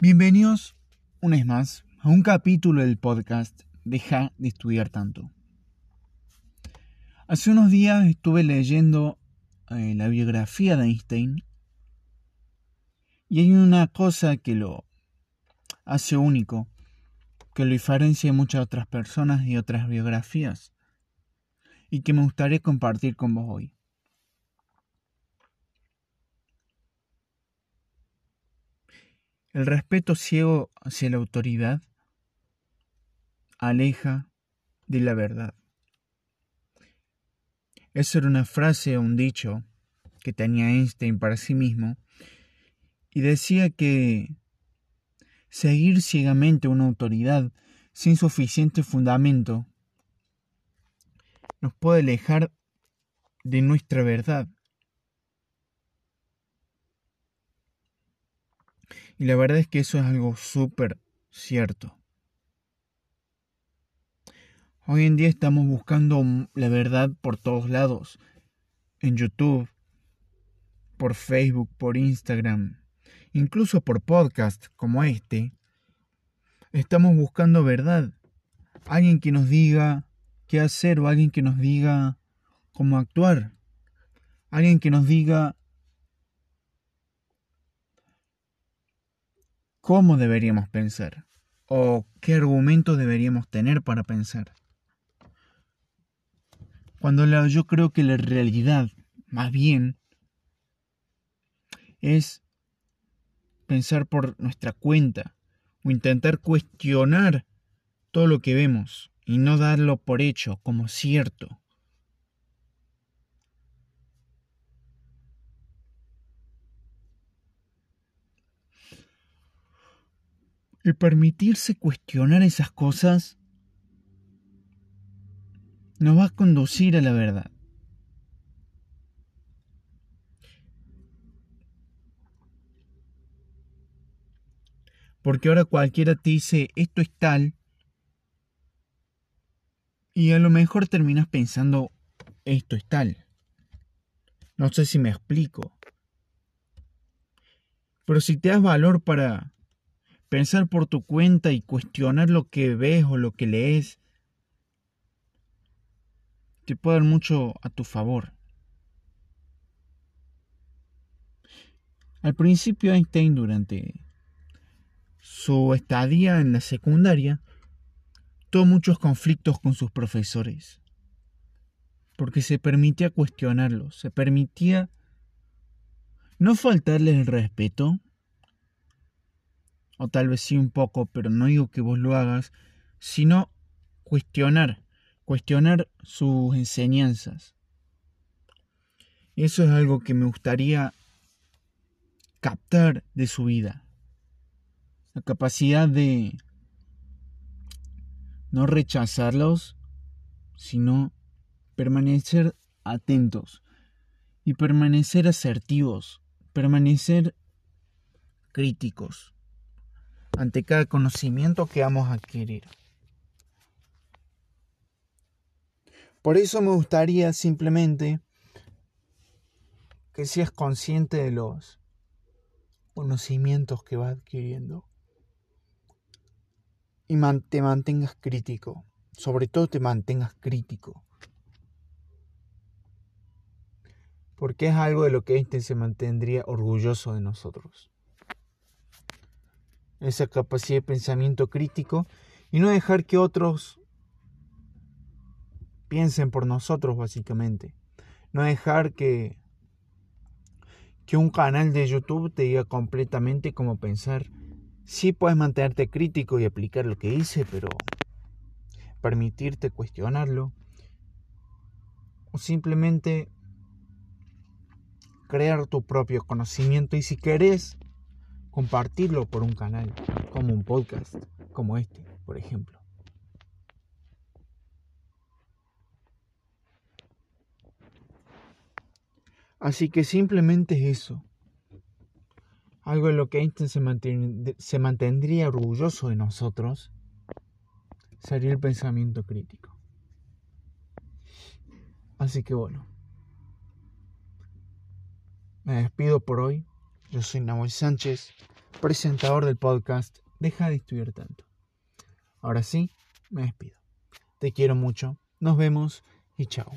Bienvenidos una vez más a un capítulo del podcast Deja de estudiar tanto. Hace unos días estuve leyendo eh, la biografía de Einstein y hay una cosa que lo hace único, que lo diferencia de muchas otras personas y otras biografías y que me gustaría compartir con vos hoy. El respeto ciego hacia la autoridad aleja de la verdad. Esa era una frase o un dicho que tenía Einstein para sí mismo y decía que seguir ciegamente una autoridad sin suficiente fundamento nos puede alejar de nuestra verdad. Y la verdad es que eso es algo súper cierto. Hoy en día estamos buscando la verdad por todos lados. En YouTube, por Facebook, por Instagram, incluso por podcast como este. Estamos buscando verdad. Alguien que nos diga qué hacer o alguien que nos diga cómo actuar. Alguien que nos diga cómo deberíamos pensar o qué argumentos deberíamos tener para pensar. Cuando yo creo que la realidad, más bien, es pensar por nuestra cuenta o intentar cuestionar todo lo que vemos y no darlo por hecho como cierto. El permitirse cuestionar esas cosas nos va a conducir a la verdad. Porque ahora cualquiera te dice esto es tal y a lo mejor terminas pensando esto es tal. No sé si me explico. Pero si te das valor para pensar por tu cuenta y cuestionar lo que ves o lo que lees, te puede dar mucho a tu favor. Al principio Einstein durante su estadía en la secundaria tuvo muchos conflictos con sus profesores, porque se permitía cuestionarlos, se permitía no faltarles el respeto, o tal vez sí un poco, pero no digo que vos lo hagas, sino cuestionar cuestionar sus enseñanzas. Eso es algo que me gustaría captar de su vida. La capacidad de no rechazarlos, sino permanecer atentos y permanecer asertivos, permanecer críticos ante cada conocimiento que vamos a adquirir. Por eso me gustaría simplemente que seas consciente de los conocimientos que vas adquiriendo y te mantengas crítico, sobre todo te mantengas crítico. Porque es algo de lo que este se mantendría orgulloso de nosotros. Esa capacidad de pensamiento crítico y no dejar que otros piensen por nosotros básicamente. No dejar que, que un canal de YouTube te diga completamente cómo pensar. Sí puedes mantenerte crítico y aplicar lo que dice, pero permitirte cuestionarlo. O simplemente crear tu propio conocimiento y si querés compartirlo por un canal, como un podcast, como este, por ejemplo. Así que simplemente es eso. Algo en lo que Einstein se, se mantendría orgulloso de nosotros sería el pensamiento crítico. Así que bueno. Me despido por hoy. Yo soy Nahuel Sánchez. presentador del podcast, deja de estudiar tanto. Ahora sí, me despido. Te quiero mucho. Nos vemos y chao.